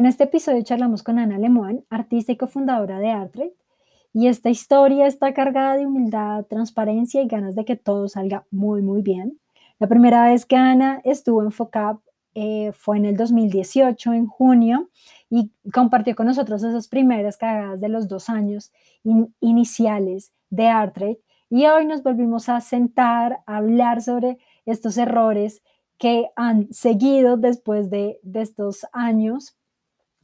En este episodio charlamos con Ana Lemoine, artista y cofundadora de Artrade, y esta historia está cargada de humildad, transparencia y ganas de que todo salga muy, muy bien. La primera vez que Ana estuvo en FOCAP eh, fue en el 2018, en junio, y compartió con nosotros esas primeras cagadas de los dos años iniciales de Artrade. Y hoy nos volvimos a sentar a hablar sobre estos errores que han seguido después de, de estos años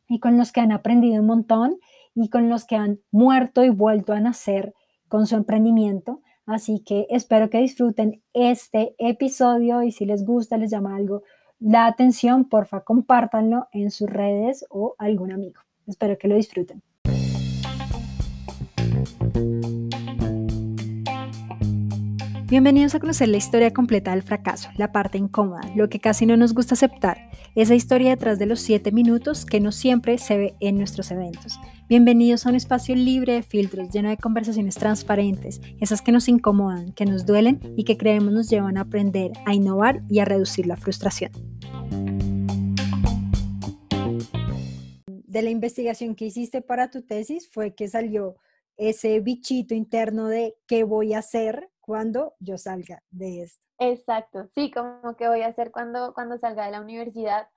y con los que han aprendido un montón y con los que han muerto y vuelto a nacer con su emprendimiento. Así que espero que disfruten este episodio y si les gusta, les llama algo la atención, porfa, compártanlo en sus redes o algún amigo. Espero que lo disfruten. Bienvenidos a conocer la historia completa del fracaso, la parte incómoda, lo que casi no nos gusta aceptar, esa historia detrás de los siete minutos que no siempre se ve en nuestros eventos. Bienvenidos a un espacio libre de filtros, lleno de conversaciones transparentes, esas que nos incomodan, que nos duelen y que creemos nos llevan a aprender, a innovar y a reducir la frustración. De la investigación que hiciste para tu tesis fue que salió ese bichito interno de qué voy a hacer cuando yo salga de esto. Exacto, sí, como que voy a hacer cuando, cuando salga de la universidad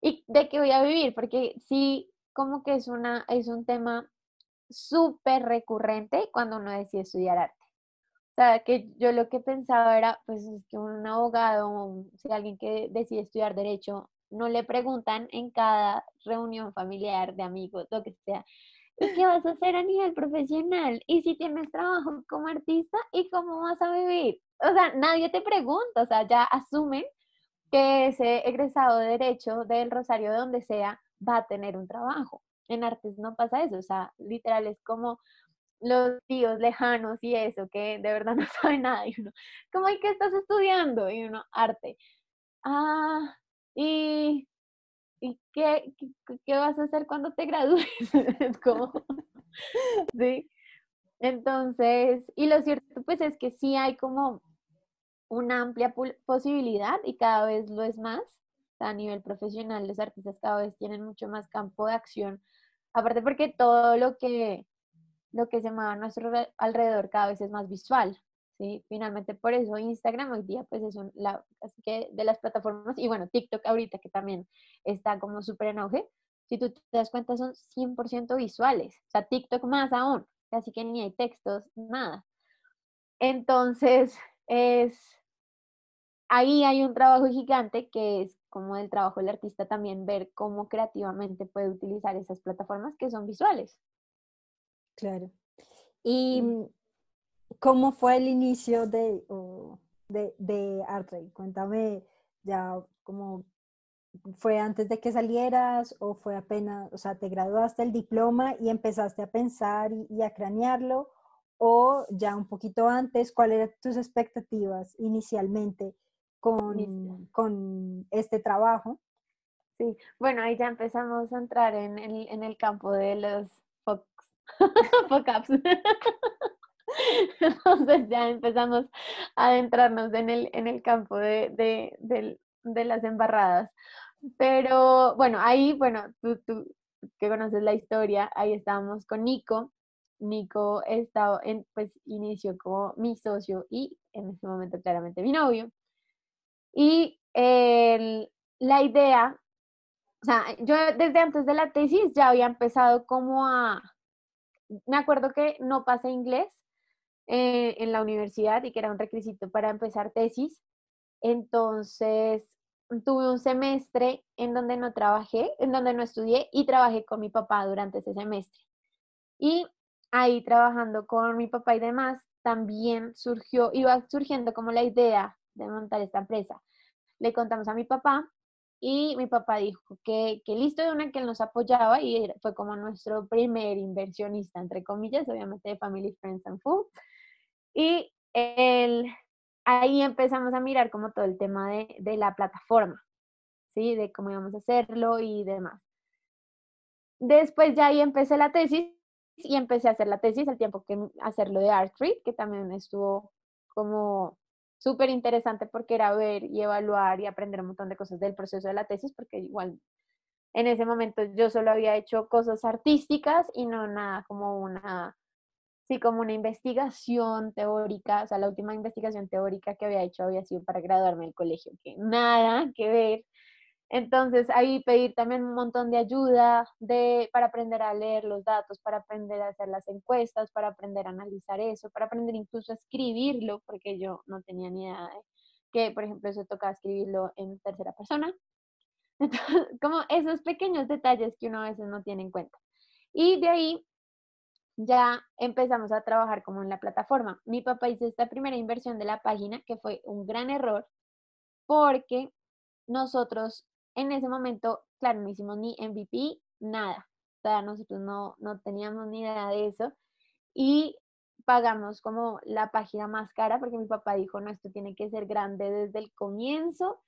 y de qué voy a vivir, porque sí, como que es, una, es un tema súper recurrente cuando uno decide estudiar arte. O sea, que yo lo que pensaba era, pues es que un abogado, o si alguien que decide estudiar derecho, no le preguntan en cada reunión familiar de amigos, lo que sea, ¿Y qué vas a hacer a nivel profesional? ¿Y si tienes trabajo como artista? ¿Y cómo vas a vivir? O sea, nadie te pregunta, o sea, ya asumen que ese egresado de Derecho del Rosario, de donde sea, va a tener un trabajo. En artes no pasa eso, o sea, literal es como los tíos lejanos y eso, que de verdad no saben nada. Y uno, ¿cómo hay que estás estudiando? Y uno, arte. Ah, y ¿y qué, qué, vas a hacer cuando te gradúes? es sí. Entonces, y lo cierto pues es que sí hay como una amplia posibilidad y cada vez lo es más. A nivel profesional, los artistas cada vez tienen mucho más campo de acción. Aparte porque todo lo que, lo que se mueve a nuestro alrededor cada vez es más visual. ¿Sí? Finalmente por eso Instagram hoy día pues es la, así que de las plataformas y bueno, TikTok ahorita que también está como súper en auge, si tú te das cuenta son 100% visuales, o sea, TikTok más aún, así que ni hay textos, nada. Entonces, es, ahí hay un trabajo gigante que es como el trabajo del artista también ver cómo creativamente puede utilizar esas plataformas que son visuales. Claro. Y ¿Cómo fue el inicio de, de, de Artray? Cuéntame ya cómo fue antes de que salieras o fue apenas, o sea, te graduaste el diploma y empezaste a pensar y, a cranearlo o ya un poquito antes, ¿cuáles eran tus expectativas inicialmente con, con este trabajo? Sí, bueno, ahí ya empezamos a entrar en el, en el campo de los Focaps. Entonces ya empezamos a adentrarnos en el, en el campo de, las embarradas. Pero bueno, ahí, bueno, tú, tú que conoces la historia, ahí estábamos con Nico. Nico estaba en, pues inició como mi socio y en ese momento claramente mi novio. Y la idea, o sea, yo desde antes de la tesis ya había empezado como a, me acuerdo que no pasé inglés eh, en la universidad y que era un requisito para empezar tesis. Entonces, tuve un semestre en donde no trabajé, en donde no estudié y trabajé con mi papá durante ese semestre. Y ahí trabajando con mi papá y demás, también surgió, iba surgiendo como la idea de montar esta empresa. Le contamos a mi papá y mi papá dijo que, que listo de una que él nos apoyaba y fue como nuestro primer inversionista, entre comillas, obviamente de Family, Friends and Food. Y el, ahí empezamos a mirar como todo el tema de, de la plataforma, ¿sí? De cómo íbamos a hacerlo y demás. Después ya ahí empecé la tesis y empecé a hacer la tesis al tiempo que hacerlo de Art que también estuvo como súper interesante porque era ver y evaluar y aprender un montón de cosas del proceso de la tesis, porque igual en ese momento yo solo había hecho cosas artísticas y no nada como una, sí, como una investigación teórica, o sea, la última investigación teórica que había hecho había sido para graduarme del colegio, que nada que ver. Entonces ahí pedir también un montón de ayuda de, para aprender a leer los datos, para aprender a hacer las encuestas, para aprender a analizar eso, para aprender incluso a escribirlo, porque yo no tenía ni idea de que, por ejemplo, eso tocaba escribirlo en tercera persona. Entonces, como esos pequeños detalles que uno a veces no tiene en cuenta. Y de ahí ya empezamos a trabajar como en la plataforma. Mi papá hizo esta primera inversión de la página, que fue un gran error, porque nosotros en ese momento, claro, no hicimos ni MVP, nada. O sea, nosotros no, no teníamos ni idea de eso. Y pagamos como la página más cara porque mi papá dijo, no, esto tiene que ser grande desde el comienzo.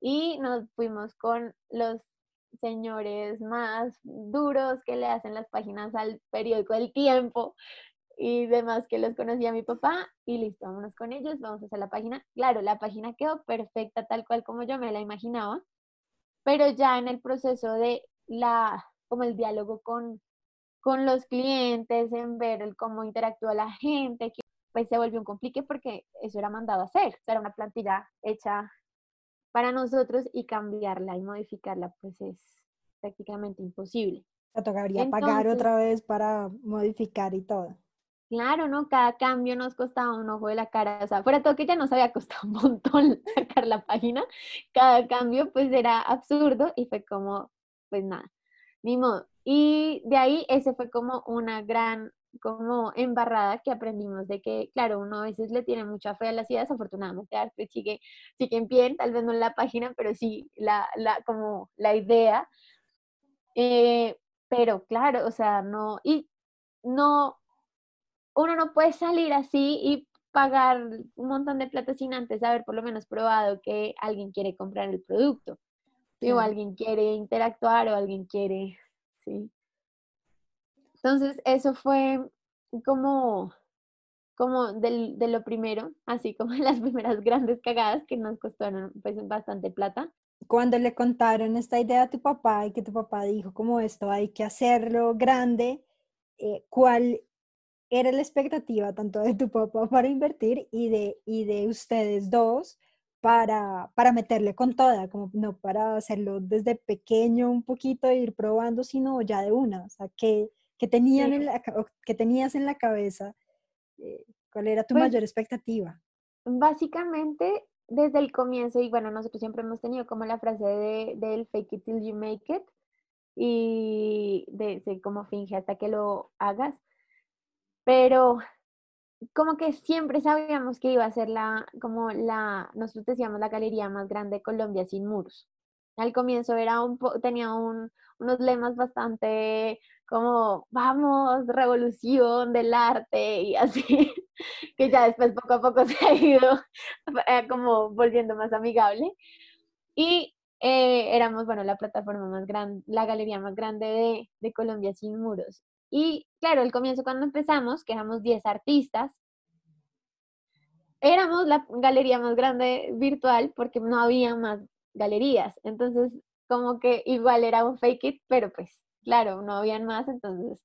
Y nos fuimos con los señores más duros que le hacen las páginas al periódico El Tiempo y demás que los conocía mi papá y listo, vámonos con ellos, vamos a hacer la página. Claro, la página quedó perfecta tal cual como yo me la imaginaba, pero ya en el proceso de la, como el diálogo con, con los clientes, en ver el cómo interactúa la gente, pues se volvió un complique porque eso era mandado a hacer, era una plantilla hecha para nosotros y cambiarla y modificarla pues es prácticamente imposible. Te tocaría pagar otra vez para modificar y todo. Claro, ¿no? Cada cambio nos costaba un ojo de la cara. O sea, fuera todo que ya nos había costado un montón sacar la página, cada cambio pues era absurdo y fue como, pues nada, ni modo. Y de ahí ese fue como una gran como embarrada que aprendimos de que, claro, uno a veces le tiene mucha fe a las ideas, afortunadamente Arte sigue, sigue en pie, tal vez no en la página, pero sí la, la, como la idea. Eh, pero claro, o sea, no, y no, uno no puede salir así y pagar un montón de plata sin antes haber por lo menos probado que alguien quiere comprar el producto, o alguien quiere interactuar o alguien quiere, sí. Entonces, eso fue como, como del, de lo primero, así como las primeras grandes cagadas que nos costaron pues bastante plata. Cuando le contaron esta idea a tu papá y que tu papá dijo como esto hay que hacerlo grande, eh, ¿cuál era la expectativa tanto de tu papá para invertir y de, y de ustedes dos para, para meterle con toda, como no para hacerlo desde pequeño un poquito e ir probando, sino ya de una? O sea, ¿qué, qué tenían en la, qué tenías en la cabeza? Eh, ¿Cuál era tu pues mayor expectativa? Básicamente, desde el comienzo, y bueno, nosotros siempre hemos tenido como la frase de, del fake it till you make it, y de, de cómo finge hasta que lo hagas pero como que siempre sabíamos que iba a ser la, como la, nosotros decíamos la galería más grande de Colombia sin muros. Al comienzo era un tenía un, unos lemas bastante como, vamos, revolución del arte y así, que ya después poco a poco se ha ido eh, como volviendo más amigable. Y eh, éramos, bueno, la plataforma más grande, la galería más grande de, de Colombia sin muros. Y claro, el comienzo cuando empezamos, que éramos 10 artistas, éramos la galería más grande virtual porque no había más galerías. Entonces, como que igual era un fake it, pero pues claro, no habían más, entonces...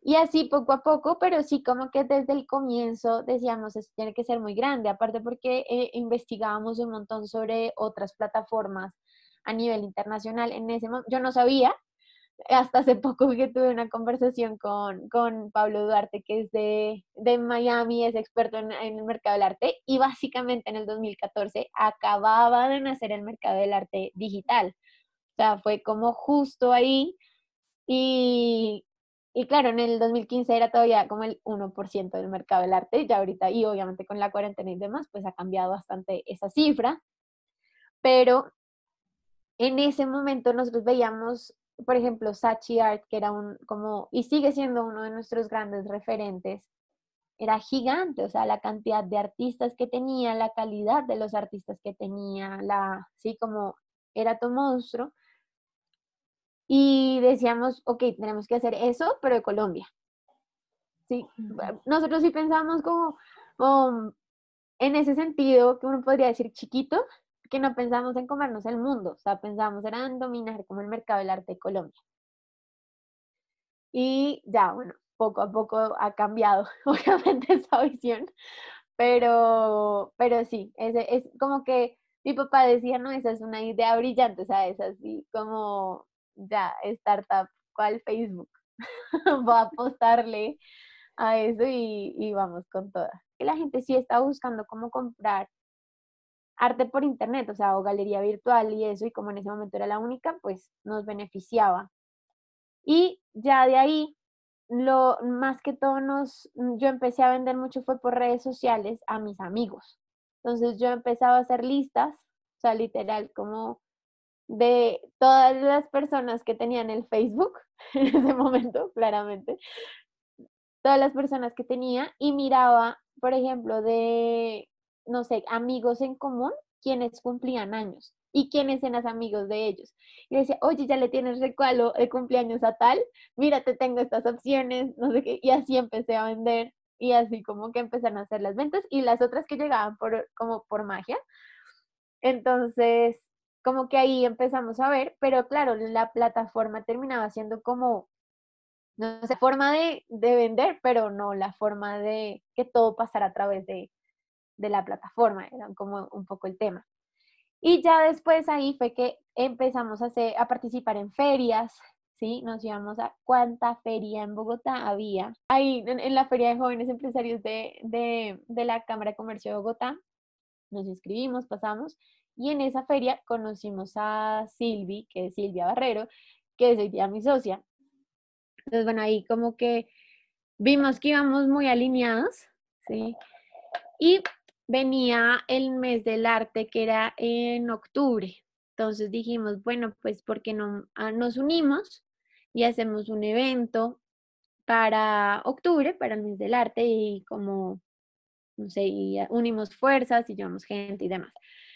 Y así poco a poco, pero sí como que desde el comienzo decíamos, esto tiene que ser muy grande, aparte porque eh, investigábamos un montón sobre otras plataformas a nivel internacional. En ese momento, yo no sabía, hasta hace poco que tuve una conversación con, con Pablo Duarte, que es de, de Miami, es experto en, en, el mercado del arte, y básicamente en el 2014 acababa de nacer el mercado del arte digital. O sea, fue como justo ahí, y, y claro, en el 2015 era todavía como el 1% del mercado del arte, ya ahorita, y obviamente con la cuarentena y demás, pues ha cambiado bastante esa cifra, pero en ese momento nosotros veíamos por ejemplo, Sachi Art, que era un, como, y sigue siendo uno de nuestros grandes referentes, era gigante, o sea, la cantidad de artistas que tenía, la calidad de los artistas que tenía, la, sí, como era tu monstruo. Y decíamos, ok, tenemos que hacer eso, pero de Colombia. Sí, nosotros sí pensamos como, como en ese sentido, que uno podría decir chiquito, que no pensamos en comernos el mundo, o sea, pensamos en dominar como el mercado del arte de Colombia. Y ya, bueno, poco a poco ha cambiado, obviamente, esa visión, pero, pero sí, es, es como que mi papá decía, no, esa es una idea brillante, o sea, es así como ya, startup, ¿cuál Facebook? Voy a apostarle a eso y, y vamos con todas. Que la gente sí está buscando cómo comprar arte por internet, o sea, o galería virtual y eso, y como en ese momento era la única, pues nos beneficiaba. Y ya de ahí, lo más que todo nos, yo empecé a vender mucho fue por redes sociales a mis amigos. Entonces yo empezaba a hacer listas, o sea, literal, como de todas las personas que tenían el Facebook en ese momento, claramente, todas las personas que tenía y miraba, por ejemplo, de, no sé, amigos en común, quienes cumplían años y quiénes eran amigos de ellos. Y decía, oye, ya le tienes recualo de cumpleaños a tal, mira, te tengo estas opciones, no sé qué, y así empecé a vender y así como que empezaron a hacer las ventas y las otras que llegaban por, como por magia. Entonces, como que ahí empezamos a ver, pero claro, la plataforma terminaba siendo como, no sé, forma de, de vender, pero no la forma de que todo pasara a través de, de la plataforma, era como un poco el tema. Y ya después ahí fue que empezamos a, a participar en ferias, ¿sí? Nos íbamos a cuánta feria en Bogotá había. Ahí en, la Feria de Jóvenes Empresarios de, de, de, la Cámara de Comercio de Bogotá, nos inscribimos, pasamos, y en esa feria conocimos a Silvi, que es Silvia Barrero, que es hoy día mi socia. Entonces, bueno, ahí como que vimos que íbamos muy alineados, ¿sí? Y venía el mes del arte que era en octubre. Entonces dijimos, bueno, pues porque no ah, nos unimos y hacemos un evento para octubre, para el mes del arte y como, no sé, unimos fuerzas y llevamos gente y demás.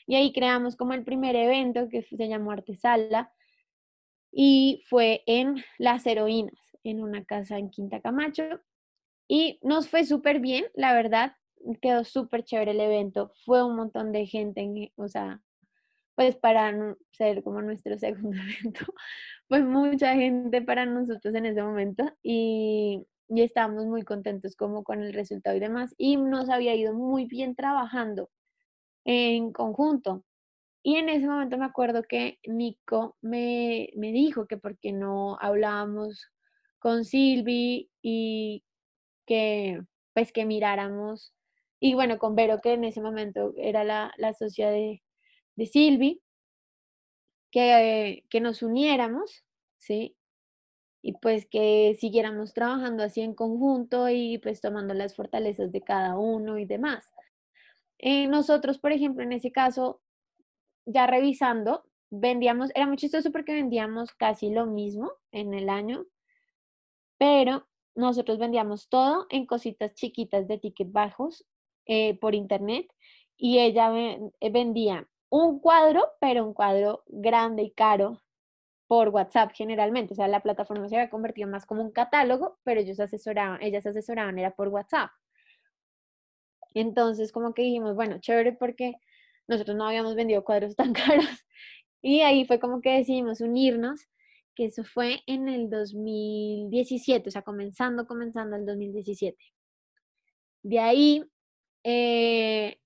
Y ahí creamos como el primer evento que se llamó Artesala y fue en Las Heroínas, en una casa en Quinta Camacho. Y nos fue súper bien, la verdad, quedó súper chévere el evento. Fue un montón de gente, o sea, pues para ser como nuestro segundo evento, fue mucha gente para nosotros en ese momento y, y estábamos muy contentos como con el resultado y demás. Y nos había ido muy bien trabajando en conjunto. Y en ese momento me acuerdo que Nico me, me dijo que porque no hablábamos con Silvi y que pues que miráramos, y bueno, con Vero, que en ese momento era la, la socia de, de Silvi, que, que nos uniéramos, ¿sí? Y pues que siguiéramos trabajando así en conjunto y pues tomando las fortalezas de cada uno y demás. Eh, nosotros, por ejemplo, en ese caso, ya revisando, vendíamos, era muy chistoso porque vendíamos casi lo mismo en el año, pero nosotros vendíamos todo en cositas chiquitas de ticket bajos eh, por internet y ella eh, vendía un cuadro, pero un cuadro grande y caro por WhatsApp generalmente. O sea, la plataforma se había convertido más como un catálogo, pero ellos asesoraban, ellas asesoraban, era por WhatsApp. Entonces, como que dijimos, bueno, chévere porque nosotros no habíamos vendido cuadros tan caros. Y ahí fue como que decidimos unirnos, que eso fue en el 2017, o sea, comenzando, comenzando el 2017. De ahí, eh,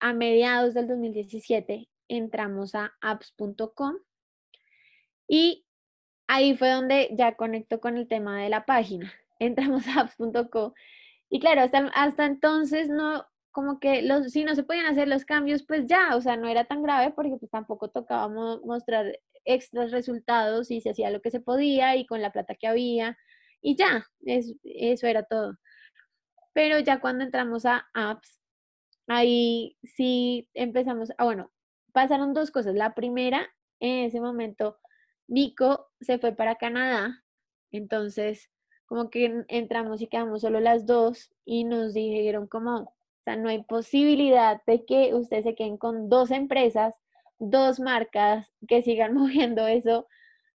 a mediados del 2017, entramos a apps.com y ahí fue donde ya conecto con el tema de la página. Entramos a apps.com y claro, hasta, hasta entonces no, como que los, si no se podían hacer los cambios, pues ya, o sea, no era tan grave porque pues tampoco tocaba mostrar extras resultados y se hacía lo que se podía y con la plata que había y ya, eso era todo. Pero ya cuando entramos a apps, ahí sí empezamos, ah, bueno, pasaron dos cosas. La primera, en ese momento, Nico se fue para Canadá, entonces como que entramos y quedamos solo las dos y nos dijeron como, sea, no hay posibilidad de que ustedes se queden con dos empresas, dos marcas que sigan moviendo eso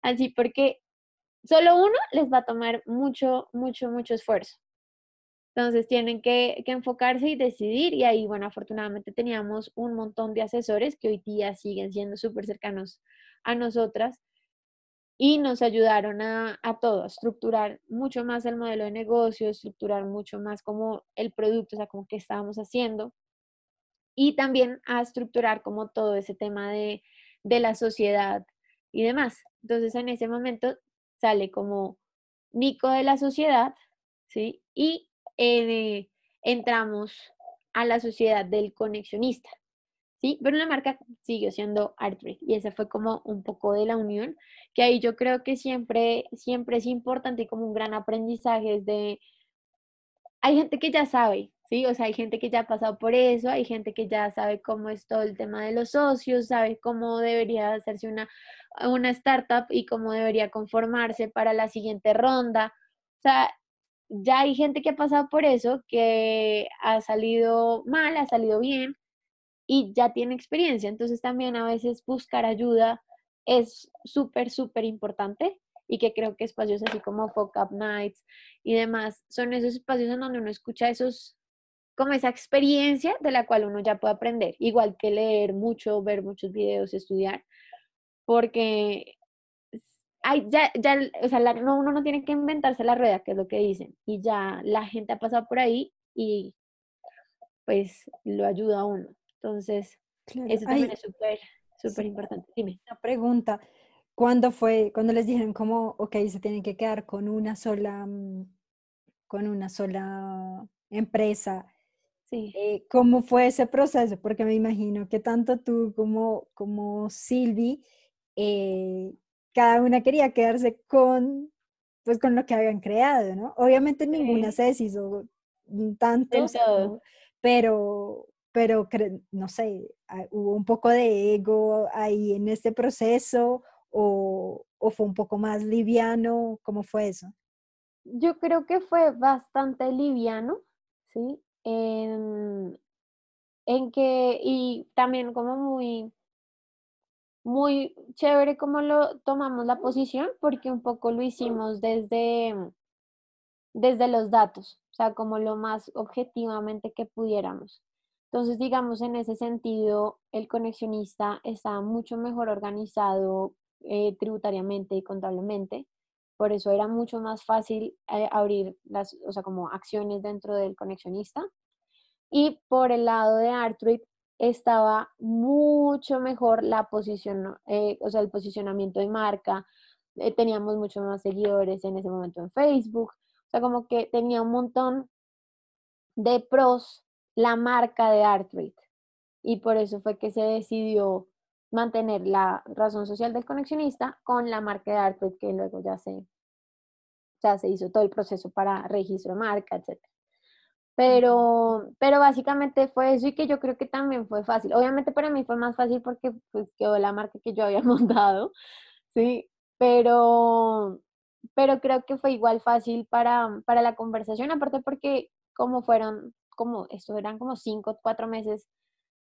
así, porque solo uno les va a tomar mucho, mucho, mucho esfuerzo. Entonces tienen que, enfocarse y decidir y ahí, bueno, afortunadamente teníamos un montón de asesores que hoy día siguen siendo súper cercanos a nosotras y nos ayudaron a, a todo, a estructurar mucho más el modelo de negocio, estructurar mucho más como el producto, o sea, como que estábamos haciendo y también a estructurar como todo ese tema de, de la sociedad y demás. Entonces en ese momento sale como Nico de la sociedad, ¿sí? Y eh, entramos a la sociedad del conexionista, ¿sí? Pero la marca siguió siendo Artry y esa fue como un poco de la unión, que ahí yo creo que siempre, siempre es importante y como un gran aprendizaje de, hay gente que ya sabe, ¿sí? O sea, hay gente que ya ha pasado por eso, hay gente que ya sabe cómo es todo el tema de los socios, sabe cómo debería hacerse una, una startup y cómo debería conformarse para la siguiente ronda. O sea, ya hay gente que ha pasado por eso, que ha salido mal, ha salido bien y ya tiene experiencia. Entonces también a veces buscar ayuda es súper, súper importante y que creo que espacios así como Fuck Up Nights y demás son esos espacios en donde uno escucha esos como esa experiencia de la cual uno ya puede aprender, igual que leer mucho, ver muchos videos, estudiar, porque hay, ya, ya, o sea, no, uno no tiene que inventarse la rueda, que es lo que dicen, y ya la gente ha pasado por ahí y pues lo ayuda uno. Entonces, eso también es súper, súper importante. Dime. Una pregunta, ¿cuándo fue, cuando les dijeron como, ok, se tienen que quedar con una sola, mm, con una sola empresa? Sí. Eh, ¿Cómo fue ese proceso? Porque me imagino que tanto tú como, como Silvi, eh, cada una quería quedarse con, pues, con lo que habían creado, ¿no? Obviamente ninguna se deshizo tanto, pero, pero no sé, ah, hubo un poco de ego ahí en este proceso o, o fue un poco más liviano, ¿cómo fue eso? Yo creo que fue bastante liviano, ¿sí? en, que, y también como muy, muy chévere como lo tomamos la posición, porque un poco lo hicimos desde, desde los datos, o sea, como lo más objetivamente que pudiéramos. Entonces, digamos, en ese sentido, el conexionista está mucho mejor organizado eh, tributariamente y contablemente. Por eso era mucho más fácil eh, abrir las, o sea, como acciones dentro del conexionista. Y por el lado de Artruit estaba mucho mejor la posición, eh, o sea, el posicionamiento de marca. Teníamos mucho más seguidores en ese momento en Facebook. O sea, como que tenía un montón de pros la marca de Artruit. Y por eso fue que se decidió mantener la razón social del conexionista con la marca de Artruit, que luego ya se, ya se hizo todo el proceso para registro de marca, etc. Pero, pero básicamente fue eso y que yo creo que también fue fácil. Obviamente para mí fue más fácil porque pues, quedó la marca que yo había montado, ¿sí? Pero, pero creo que fue igual fácil para, para la conversación, aparte porque como fueron, como esto eran como cinco, cuatro meses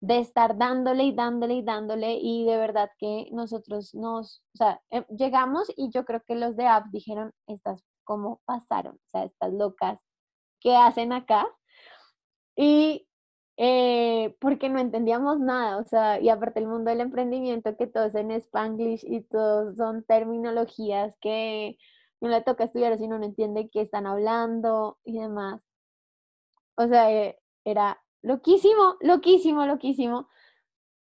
de estar dándole y dándole y dándole y de verdad que nosotros nos, o sea, eh, llegamos y yo creo que los de app dijeron, estas, ¿cómo pasaron? O sea, estas locas ¿qué hacen acá? Y eh, porque no entendíamos nada, o sea, y aparte el mundo del emprendimiento, que todo es en spanglish y todos son terminologías que no le toca estudiar si no entiende qué están hablando y demás. O sea, eh, era loquísimo, loquísimo, loquísimo.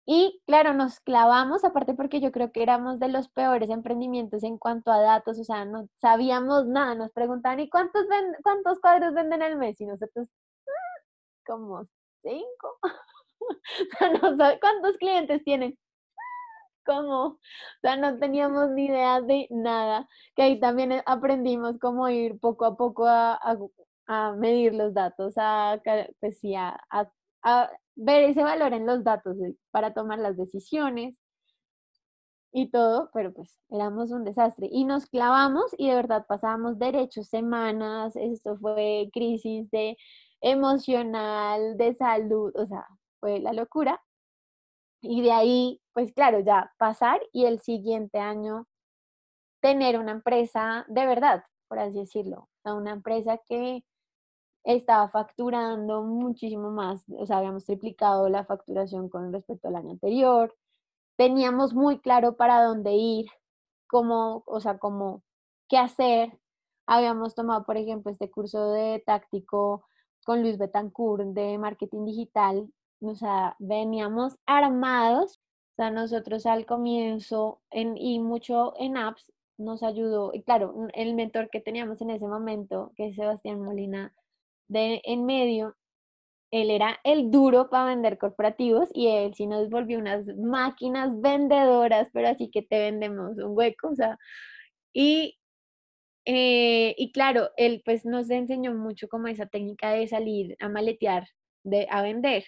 Y claro, nos clavamos, aparte porque yo creo que éramos de los peores emprendimientos en cuanto a datos, o sea, no sabíamos nada, nos preguntaban, ¿y cuántos, cuántos cuadros venden al mes? Y nosotros, ah, como cinco. o sea, no cuántos clientes tienen. Como, o sea, no teníamos ni idea de nada, que ahí también eh, aprendimos cómo ir poco a poco a, a, medir los datos, a, pues sí, a, a ver ese valor en los datos para tomar las decisiones y todo, pero pues éramos un desastre. Y nos clavamos y de verdad pasábamos derechos semanas, esto fue crisis de emocional, de salud, o sea, fue la locura. Y de ahí, pues claro, ya pasar y el siguiente año tener una empresa de verdad, por así decirlo, una empresa que estaba facturando muchísimo más, o sea, habíamos triplicado la facturación con respecto al año anterior, teníamos muy claro para dónde ir, cómo, o sea, cómo, qué hacer. Habíamos tomado, por ejemplo, este curso de táctico con Luis Betancourt de marketing digital, o sea, veníamos armados, o sea, nosotros al comienzo en, y mucho en apps nos ayudó, y claro, el mentor que teníamos en ese momento, que es Sebastián Molina, de en medio, él era el duro para vender corporativos y él sí nos volvió unas máquinas vendedoras, pero así que te vendemos un hueco, o sea, y, eh, y claro, él pues nos enseñó mucho como esa técnica de salir a maletear, de, a vender.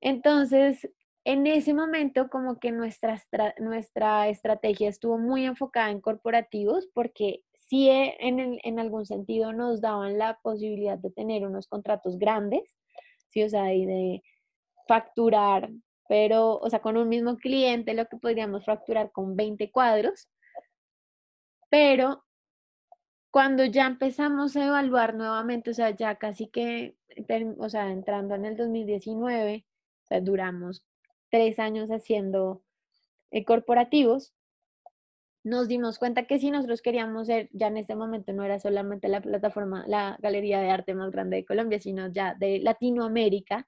Entonces, en ese momento como que nuestra, nuestra estrategia estuvo muy enfocada en corporativos porque sí eh, en, en, algún sentido nos daban la posibilidad de tener unos contratos grandes, sí, o sea, y de facturar, pero, o sea, con un mismo cliente lo que podríamos facturar con 20 cuadros, pero cuando ya empezamos a evaluar nuevamente, o sea, ya casi que, o sea, entrando en el 2019, o sea, duramos tres años haciendo eh, corporativos, nos dimos cuenta que si nosotros queríamos ser, ya en este momento no era solamente la plataforma, la galería de arte más grande de Colombia, sino ya de Latinoamérica,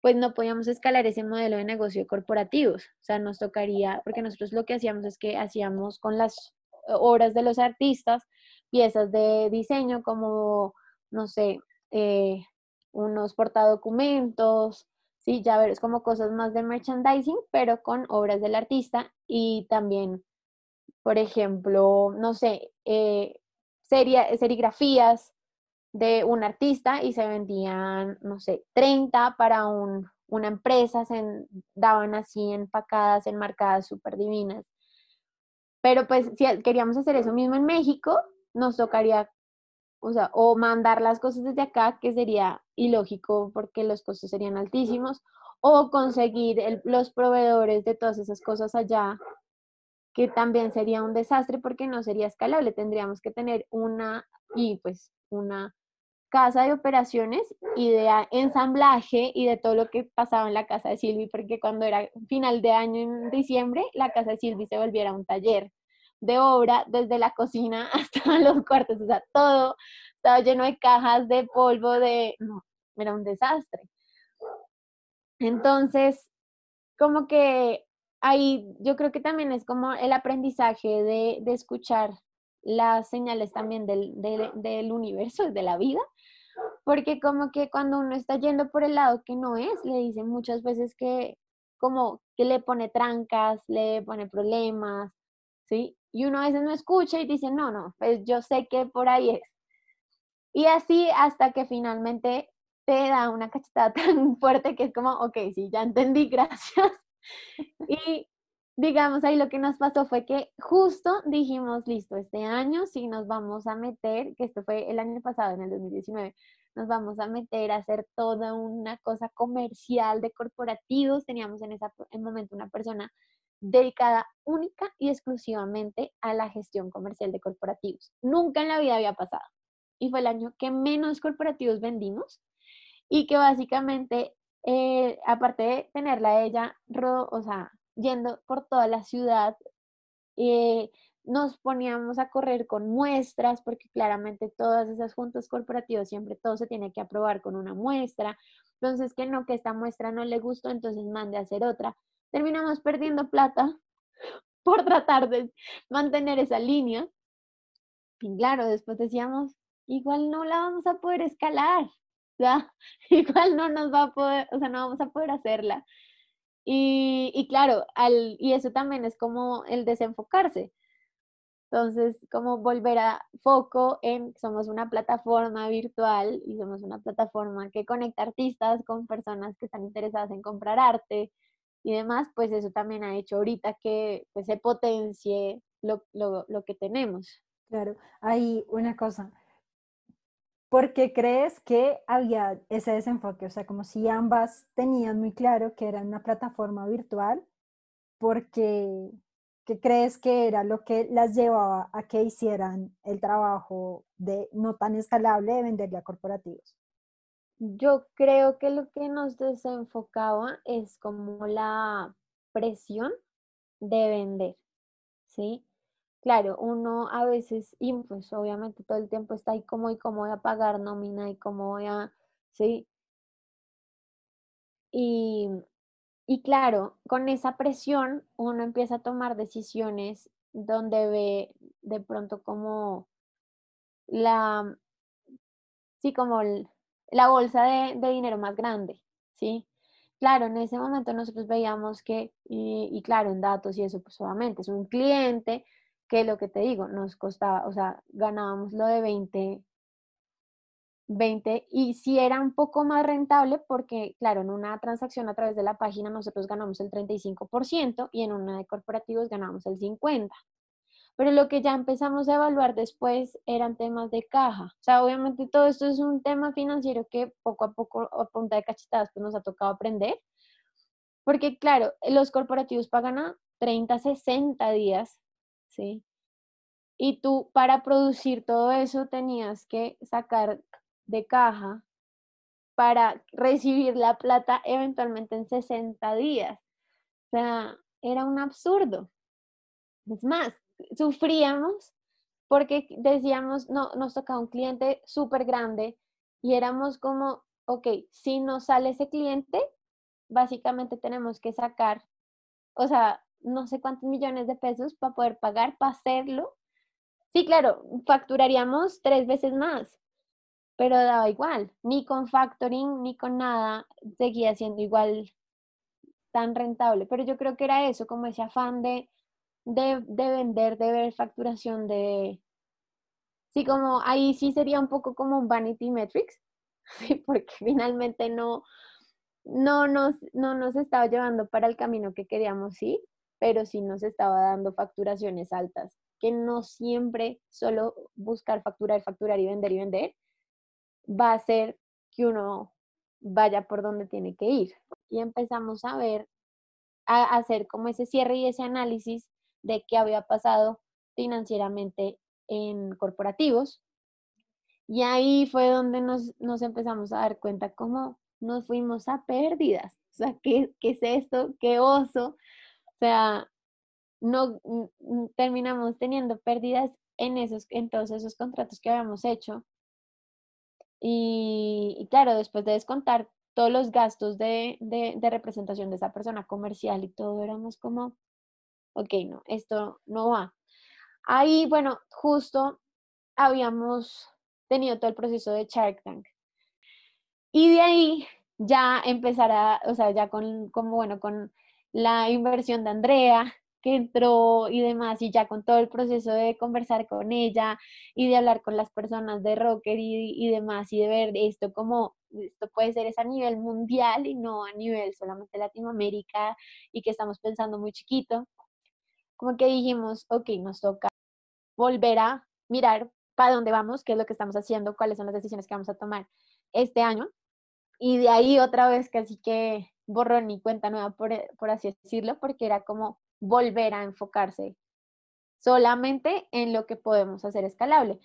pues no podíamos escalar ese modelo de negocio corporativos. O sea, nos tocaría, porque nosotros lo que hacíamos es que hacíamos con las obras de los artistas piezas de diseño como, no sé, eh, unos portadocumentos, sí, ya ver, es como cosas más de merchandising, pero con obras del artista y también por ejemplo, no sé, eh, serigrafías de un artista y se vendían, no sé, 30 para una empresa, se daban así empacadas, enmarcadas, súper divinas. Pero pues si queríamos hacer eso mismo en México, nos tocaría, o sea, o mandar las cosas desde acá, que sería ilógico porque los costos serían altísimos, o conseguir los proveedores de todas esas cosas allá que también sería un desastre porque no sería escalable. Tendríamos que tener una y pues una casa de operaciones y de ensamblaje y de todo lo que pasaba en la casa de Silvi, porque cuando era final de año en diciembre, la casa de Silvi se volviera un taller de obra desde la cocina hasta los cuartos, o sea, todo estaba lleno de cajas de polvo, de... Era un desastre. Entonces, como que ahí yo creo que también es como el aprendizaje de, escuchar las señales también del, del, universo, de la vida, porque como que cuando uno está yendo por el lado que no es, le dicen muchas veces que como que le pone trancas, le pone problemas, ¿sí? Y uno a veces no escucha y dice, no, no, pues yo sé que por ahí es. Y así hasta que finalmente te da una cachetada tan fuerte que es como, ok, sí, ya entendí, gracias. Y digamos, ahí lo que nos pasó fue que justo dijimos, listo, este año sí nos vamos a meter, que esto fue el año pasado, en el 2019, nos vamos a meter a hacer toda una cosa comercial de corporativos. Teníamos en ese momento una persona dedicada única y exclusivamente a la gestión comercial de corporativos. Nunca en la vida había pasado. Y fue el año que menos corporativos vendimos y que básicamente eh, aparte de tenerla ella, o sea, yendo por toda la ciudad, eh, nos poníamos a correr con muestras, porque claramente todas esas juntas corporativas siempre todo se tiene que aprobar con una muestra. Entonces, que no, que esta muestra no le gustó, entonces mande a hacer otra. Terminamos perdiendo plata por tratar de mantener esa línea. Y claro, después decíamos, igual no la vamos a poder escalar igual no nos va a poder, o sea, no vamos a poder hacerla. Y, y claro, al, y eso también es como el desenfocarse. Entonces, como volver a foco en, somos una plataforma virtual y somos una plataforma que conecta artistas con personas que están interesadas en comprar arte y demás, pues eso también ha hecho ahorita que pues, se potencie lo, lo, lo que tenemos. Claro, hay una cosa, ¿Por qué crees que había ese desenfoque? O sea, como si ambas tenían muy claro que era una plataforma virtual, porque ¿Qué crees que era lo que las llevaba a que hicieran el trabajo de no tan escalable de venderle a corporativos? Yo creo que lo que nos desenfocaba es como la presión de vender, ¿sí? Claro, uno a veces, y pues obviamente todo el tiempo está ahí como, ¿y cómo voy a pagar nómina? ¿Y cómo voy a, sí? Y, y claro, con esa presión uno empieza a tomar decisiones donde ve de pronto como la, sí, como la bolsa de, de dinero más grande, ¿sí? Claro, en ese momento nosotros veíamos que, y, y, claro, en datos y eso, pues obviamente es un cliente que lo que te digo, nos costaba, o sea, ganábamos lo de 20, 20 y si era un poco más rentable porque, claro, en una transacción a través de la página nosotros ganamos el 35% y en una de corporativos ganamos el 50%. Pero lo que ya empezamos a evaluar después eran temas de caja. O sea, obviamente todo esto es un tema financiero que poco a poco, a punta de cachetadas, pues nos ha tocado aprender. Porque, claro, los corporativos pagan a 30, 60 días ¿sí? Y tú para producir todo eso tenías que sacar de caja para recibir la plata eventualmente en 60 días. O sea, era un absurdo. Es más, sufríamos porque decíamos, no, nos tocaba un cliente súper grande y éramos como, ok, si no sale ese cliente, básicamente tenemos que sacar, o sea, no sé cuántos millones de pesos para poder pagar, para hacerlo. Sí, claro, facturaríamos tres veces más, pero daba igual, ni con factoring, ni con nada, seguía siendo igual tan rentable. Pero yo creo que era eso, como ese afán de, de, de vender, de ver facturación, de... Sí, como ahí sí sería un poco como un vanity metrics, porque finalmente no, no, nos, no nos estaba llevando para el camino que queríamos, sí, pero sí nos estaba dando facturaciones altas, que no siempre solo buscar facturar, facturar y vender y vender va a hacer que uno vaya por donde tiene que ir. Y empezamos a ver, a hacer como ese cierre y ese análisis de qué había pasado financieramente en corporativos. Y ahí fue donde nos, nos empezamos a dar cuenta cómo nos fuimos a pérdidas. O sea, ¿qué, qué es esto? ¿Qué oso? O sea, no terminamos teniendo pérdidas en, esos, en todos esos contratos que habíamos hecho. Y, claro, después de descontar todos los gastos de, de, representación de esa persona comercial y todo, éramos como, ok, no, esto no va. Ahí, bueno, justo habíamos tenido todo el proceso de Shark Tank. Y de ahí ya empezar a, o sea, ya con, como bueno, con la inversión de Andrea, que entró y demás, y ya con todo el proceso de conversar con ella y de hablar con las personas de Rocker y, y demás, y de ver esto como, esto puede ser es a nivel mundial y no a nivel solamente Latinoamérica y que estamos pensando muy chiquito, como que dijimos, ok, nos toca volver a mirar para dónde vamos, qué es lo que estamos haciendo, cuáles son las decisiones que vamos a tomar este año. Y de ahí otra vez casi que borrón y cuenta nueva, por, eh, por así decirlo, porque era como volver a enfocarse solamente en lo que podemos hacer escalable.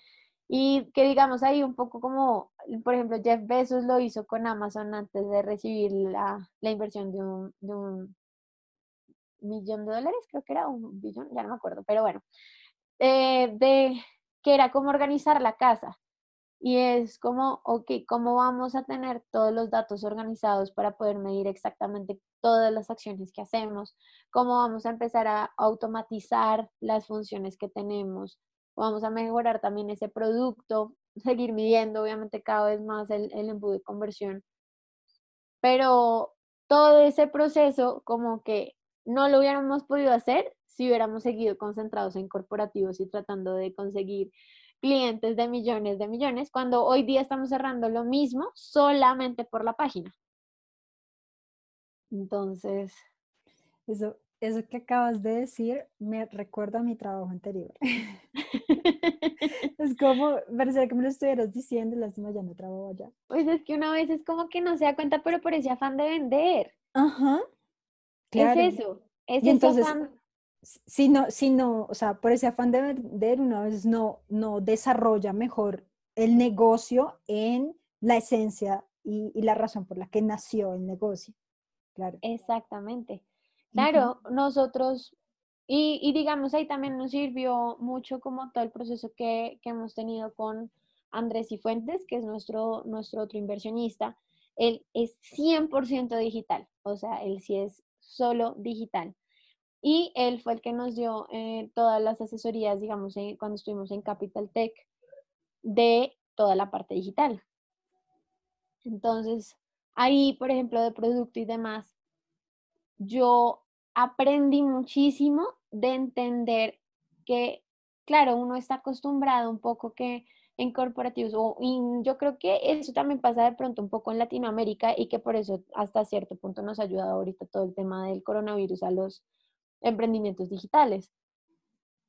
Y que digamos ahí un poco como, por ejemplo, Jeff Bezos lo hizo con Amazon antes de recibir la, la inversión de un, de un, millón de dólares, creo que era un billón, ya no me acuerdo, pero bueno, eh, de que era como organizar la casa. Y es como, ok, ¿cómo vamos a tener todos los datos organizados para poder medir exactamente todas las acciones que hacemos? ¿Cómo vamos a empezar a automatizar las funciones que tenemos? Vamos a mejorar también ese producto, seguir midiendo obviamente cada vez más el, el embudo de conversión. Pero todo ese proceso como que no lo hubiéramos podido hacer si hubiéramos seguido concentrados en corporativos y tratando de conseguir clientes de millones de millones, cuando hoy día estamos cerrando lo mismo solamente por la página. Entonces... Eso, eso que acabas de decir me recuerda a mi trabajo anterior. es como, parecía que me lo estuvieras diciendo, lástima, ya no trabajo allá. Pues es que una vez es como que no se da cuenta, pero por ese afán de vender. Ajá. Claro. Es eso. Es ese entonces, afán si no, si no, o sea, por ese afán de vender, una vez no, no desarrolla mejor el negocio en la esencia y, la razón por la que nació el negocio. Claro. Exactamente. Claro, nosotros, y, digamos, ahí también nos sirvió mucho como todo el proceso que, que hemos tenido con Andrés y Fuentes, que es nuestro, nuestro otro inversionista. Él es 100% digital, o sea, él sí es solo digital. Y él fue el que nos dio eh, todas las asesorías, digamos, cuando estuvimos en Capital Tech, de toda la parte digital. Entonces, ahí, por ejemplo, de producto y demás, yo aprendí muchísimo de entender que, claro, uno está acostumbrado un poco que en corporativos, o, y yo creo que eso también pasa de pronto un poco en Latinoamérica y que por eso hasta cierto punto nos ha ayudado ahorita todo el tema del coronavirus a los emprendimientos digitales.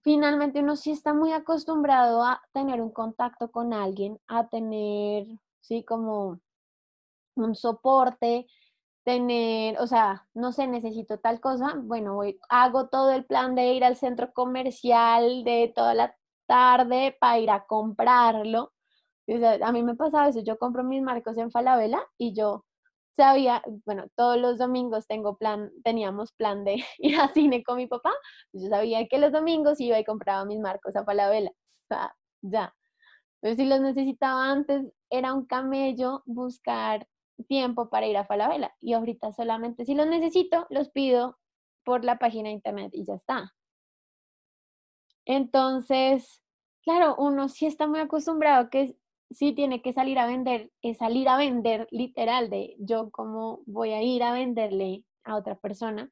Finalmente uno sí está muy acostumbrado a tener un contacto con alguien, a tener, sí, como un soporte, tener, o sea, no sé, necesito tal cosa, bueno, voy, hago todo el plan de ir al centro comercial de toda la tarde para ir a comprarlo. a mí me pasa a veces, yo compro mis marcos en Falabella y yo sabía, bueno, todos los domingos tengo plan, teníamos plan de ir al cine con mi papá, pues yo sabía que los domingos iba y compraba mis marcos a Falabella, ya. Pero si los necesitaba antes, era un camello buscar tiempo para ir a Falabella y ahorita solamente si los necesito, los pido por la página de internet y ya está. Entonces, claro, uno sí está muy acostumbrado que sí tiene que salir a vender, es salir a vender literal de yo cómo voy a ir a venderle a otra persona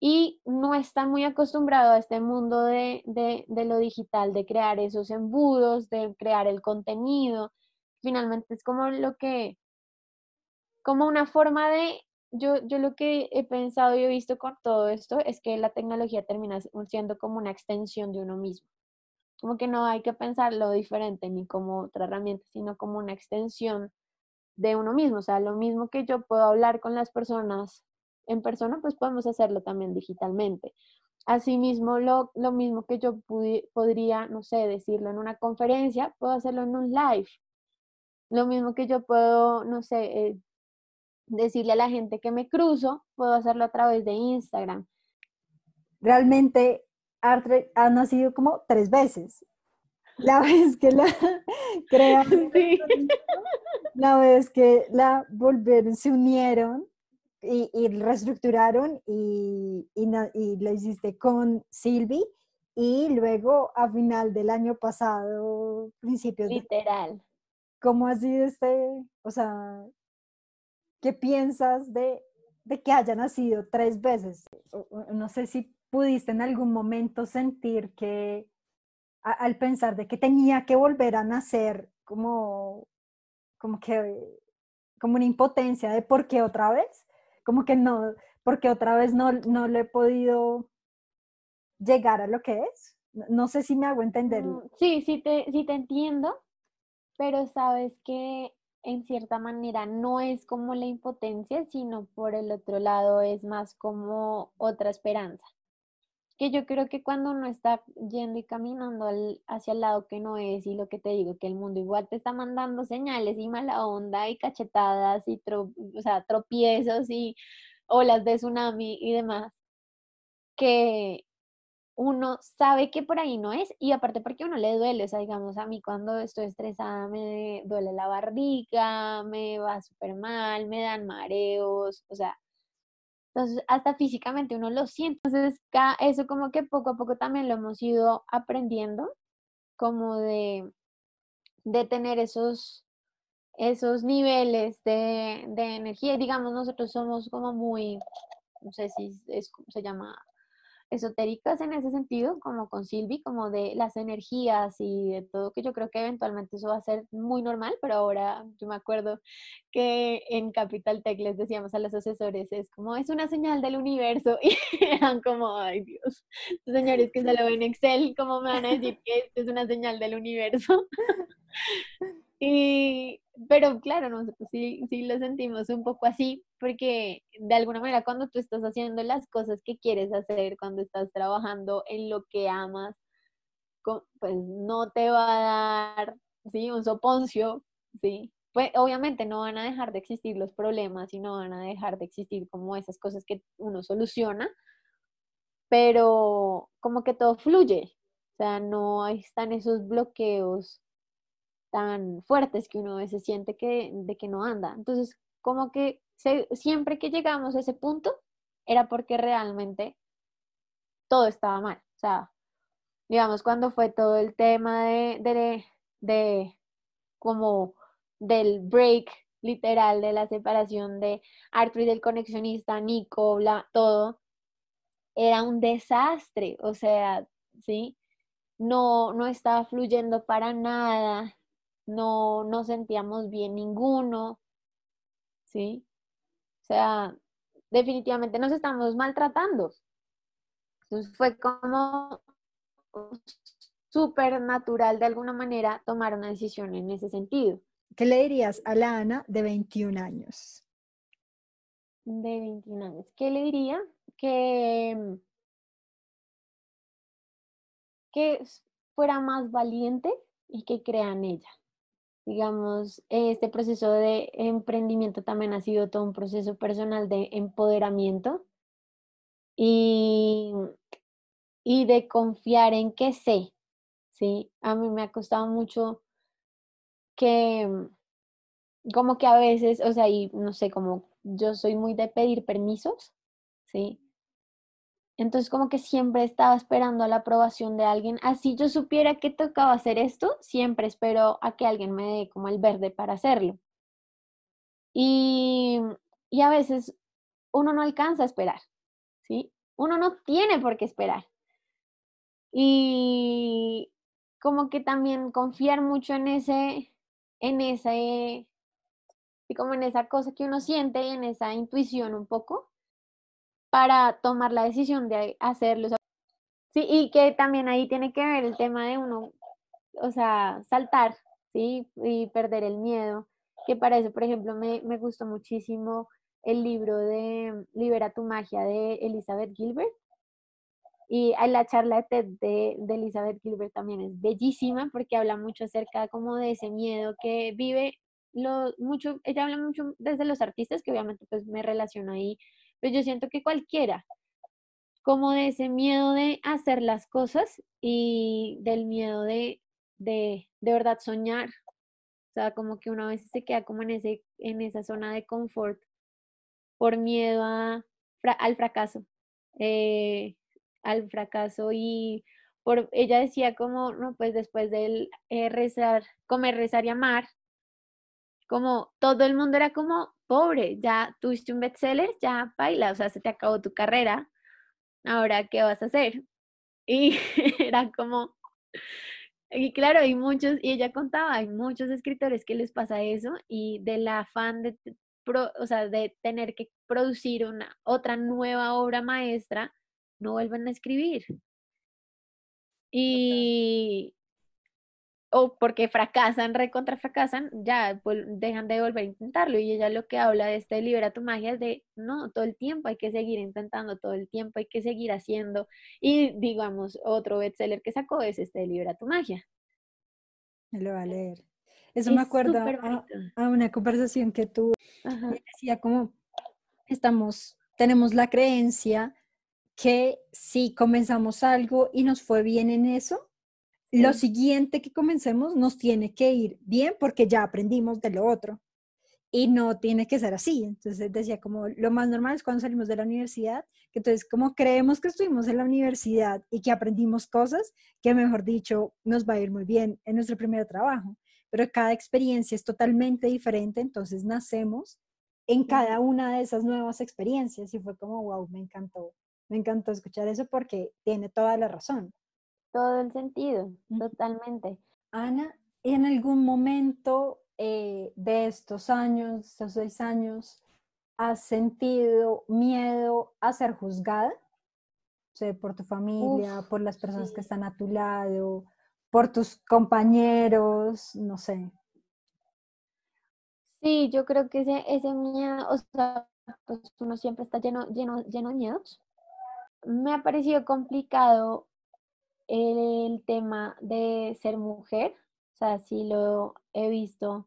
y no está muy acostumbrado a este mundo de, de, de, lo digital, de crear esos embudos, de crear el contenido. Finalmente es como lo que, como una forma de, yo, yo lo que he pensado y he visto con todo esto es que la tecnología termina siendo como una extensión de uno mismo como que no hay que pensarlo diferente ni como otra herramienta, sino como una extensión de uno mismo. O sea, lo mismo que yo puedo hablar con las personas en persona, pues podemos hacerlo también digitalmente. Asimismo, lo, lo mismo que yo podría, no sé, decirlo en una conferencia, puedo hacerlo en un live. Lo mismo que yo puedo, no sé, eh, decirle a la gente que me cruzo, puedo hacerlo a través de Instagram. Realmente Artre ha nacido como tres veces. La vez que la crearon, la vez que la volvieron, se unieron y, reestructuraron y, y, lo hiciste con Silvi y luego a final del año pasado, principios. Literal. ¿Cómo ha sido este, o sea, qué piensas de, de que haya nacido tres veces? No sé si pudiste en algún momento sentir que al pensar de que tenía que volver a nacer como, como que, como una impotencia de por qué otra vez, como que no, porque otra vez no, no le he podido llegar a lo que es. No sé si me hago entender. Mm, sí, sí te, sí te entiendo, pero sabes que en cierta manera no es como la impotencia, sino por el otro lado es más como otra esperanza que yo creo que cuando uno está yendo y caminando hacia el lado que no es y lo que te digo, que el mundo igual te está mandando señales y mala onda y cachetadas y o sea, tropiezos y olas de tsunami y demás, que uno sabe que por ahí no es y aparte porque uno le duele, o sea, digamos, a mí cuando estoy estresada me duele la barriga, me va súper mal, me dan mareos, o sea, entonces, hasta físicamente uno lo siente. Entonces, eso como que poco a poco también lo hemos ido aprendiendo, como de, de tener esos, esos niveles de, de energía. digamos, nosotros somos como muy, no sé si es, se llama esotéricas en ese sentido, como con Silvi, como de las energías y de todo, que yo creo que eventualmente eso va a ser muy normal, pero ahora yo me acuerdo que en Capital Tech les decíamos a los asesores, es como, es una señal del universo, y eran como, ay Dios, señores que se lo ven en Excel, ¿cómo me van a decir que esto es una señal del universo? y, pero claro, nosotros sí, sí lo sentimos un poco así, porque de alguna manera cuando tú estás haciendo las cosas que quieres hacer, cuando estás trabajando en lo que amas, pues no te va a dar, ¿sí? Un soponcio, ¿sí? Pues obviamente no van a dejar de existir los problemas y no van a dejar de existir como esas cosas que uno soluciona, pero como que todo fluye, o sea, no están esos bloqueos tan fuertes que uno a veces siente que, de que no anda. Entonces, como que siempre que llegamos a ese punto, era porque realmente todo estaba mal. O sea, digamos, cuando fue todo el tema de, de, de como del break literal de la separación de Arthur y del conexionista, Nico, bla, todo, era un desastre, o sea, ¿sí? No, no estaba fluyendo para nada, no, no sentíamos bien ninguno, ¿sí? O sea, definitivamente nos estamos maltratando. Entonces fue como súper natural de alguna manera tomar una decisión en ese sentido. ¿Qué le dirías a la Ana de 21 años? De 21 años. ¿Qué le diría? Que, que fuera más valiente y que crea en ella. Digamos, este proceso de emprendimiento también ha sido todo un proceso personal de empoderamiento y, y de confiar en que sé, ¿sí? A mí me ha costado mucho que como que a veces, o sea, y no sé, como yo soy muy de pedir permisos, ¿sí? Entonces como que siempre estaba esperando la aprobación de alguien. Así yo supiera que tocaba hacer esto, siempre espero a que alguien me dé como el verde para hacerlo. Y, y a veces uno no alcanza a esperar, ¿sí? Uno no tiene por qué esperar. Y como que también confiar mucho en ese, en ese, como en esa cosa que uno siente y en esa intuición un poco para tomar la decisión de hacerlo. Sí, y que también ahí tiene que ver el tema de uno, o sea, saltar, ¿sí? Y perder el miedo, que para eso, por ejemplo, me, me gustó muchísimo el libro de Libera tu magia de Elizabeth Gilbert. Y la charla de TED de, Elizabeth Gilbert también es bellísima porque habla mucho acerca como de ese miedo que vive lo, mucho, ella habla mucho desde los artistas, que obviamente pues me relaciono ahí, pero yo siento que cualquiera, como de ese miedo de hacer las cosas y del miedo de, de, de verdad soñar. O sea, como que una vez se queda como en, ese, en esa zona de confort por miedo a, al fracaso. Eh, al fracaso y por, ella decía como, no, pues después de eh, rezar, comer, rezar y amar, como todo el mundo era como, pobre, ya tuviste un bestseller, ya baila, o sea, se te acabó tu carrera, ahora, ¿qué vas a hacer? Y era como, y claro, hay muchos, y ella contaba, hay muchos escritores que les pasa eso y del afán de, o sea, de tener que producir una otra nueva obra maestra, no vuelven a escribir. Y, o porque fracasan, recontra fracasan, ya pues, dejan de volver a intentarlo. Y ella lo que habla de este libera tu magia es de, no, todo el tiempo hay que seguir intentando, todo el tiempo hay que seguir haciendo. Y digamos, otro bestseller que sacó es este libera tu magia. Me lo va a leer. Eso me acuerdo a, una conversación que tuve. Decía como, estamos, tenemos la creencia que si comenzamos algo y nos fue bien en eso, lo siguiente que comencemos nos tiene que ir bien porque ya aprendimos de lo otro y no tiene que ser así. Entonces decía como lo más normal es cuando salimos de la universidad, que entonces como creemos que estuvimos en la universidad y que aprendimos cosas, que mejor dicho nos va a ir muy bien en nuestro primer trabajo, pero cada experiencia es totalmente diferente, entonces nacemos en cada una de esas nuevas experiencias y fue como, wow, me encantó, me encantó escuchar eso porque tiene toda la razón todo el sentido, totalmente. Ana, ¿en algún momento eh, de estos años, estos seis años, has sentido miedo a ser juzgada? O sea, por tu familia, por las personas que están a tu lado, por tus compañeros, no sé. Sí, yo creo que ese, ese miedo, o sea, pues uno siempre está lleno, lleno, lleno de miedos. Me ha parecido complicado el tema de ser mujer, o sea, sí lo he visto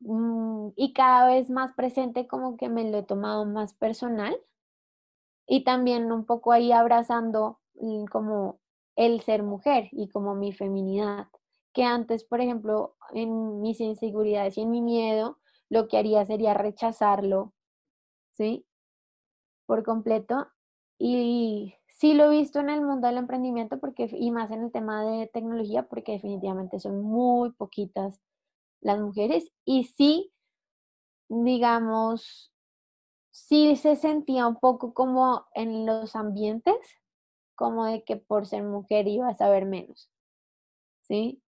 mm, y cada vez más presente como que me lo he tomado más personal y también un poco ahí abrazando mm, como el ser mujer y como mi feminidad, que antes, por ejemplo, en mis inseguridades y en mi miedo, lo que haría sería rechazarlo, ¿sí? Por completo. Y sí lo he visto en el mundo del emprendimiento porque, y más en el tema de tecnología, porque definitivamente son muy poquitas las mujeres. Y sí, digamos, sí se sentía un poco como en los ambientes, como de que por ser mujer iba a saber menos, ¿sí?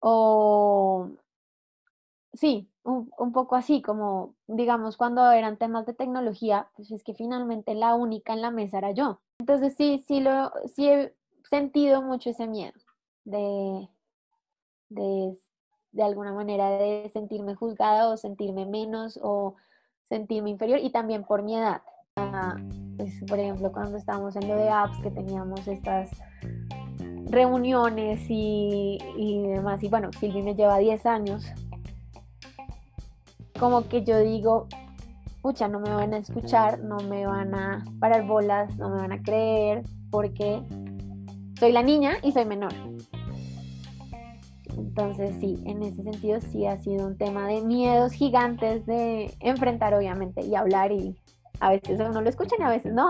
O sí, un, poco así, como digamos cuando eran temas de tecnología, pues es que finalmente la única en la mesa era yo. Entonces sí, sí, lo, sí he sentido mucho ese miedo de, de, de alguna manera de sentirme juzgada o sentirme menos o sentirme inferior y también por mi edad. Ah, pues, por ejemplo, cuando estábamos en lo de apps, que teníamos estas reuniones y, y demás, y bueno, Silvi me lleva 10 años, como que yo digo, pucha, no me van a escuchar, no me van a parar bolas, no me van a creer, porque soy la niña y soy menor. Entonces sí, en ese sentido sí ha sido un tema de miedos gigantes de enfrentar obviamente y hablar y a veces uno lo escucha y a veces no.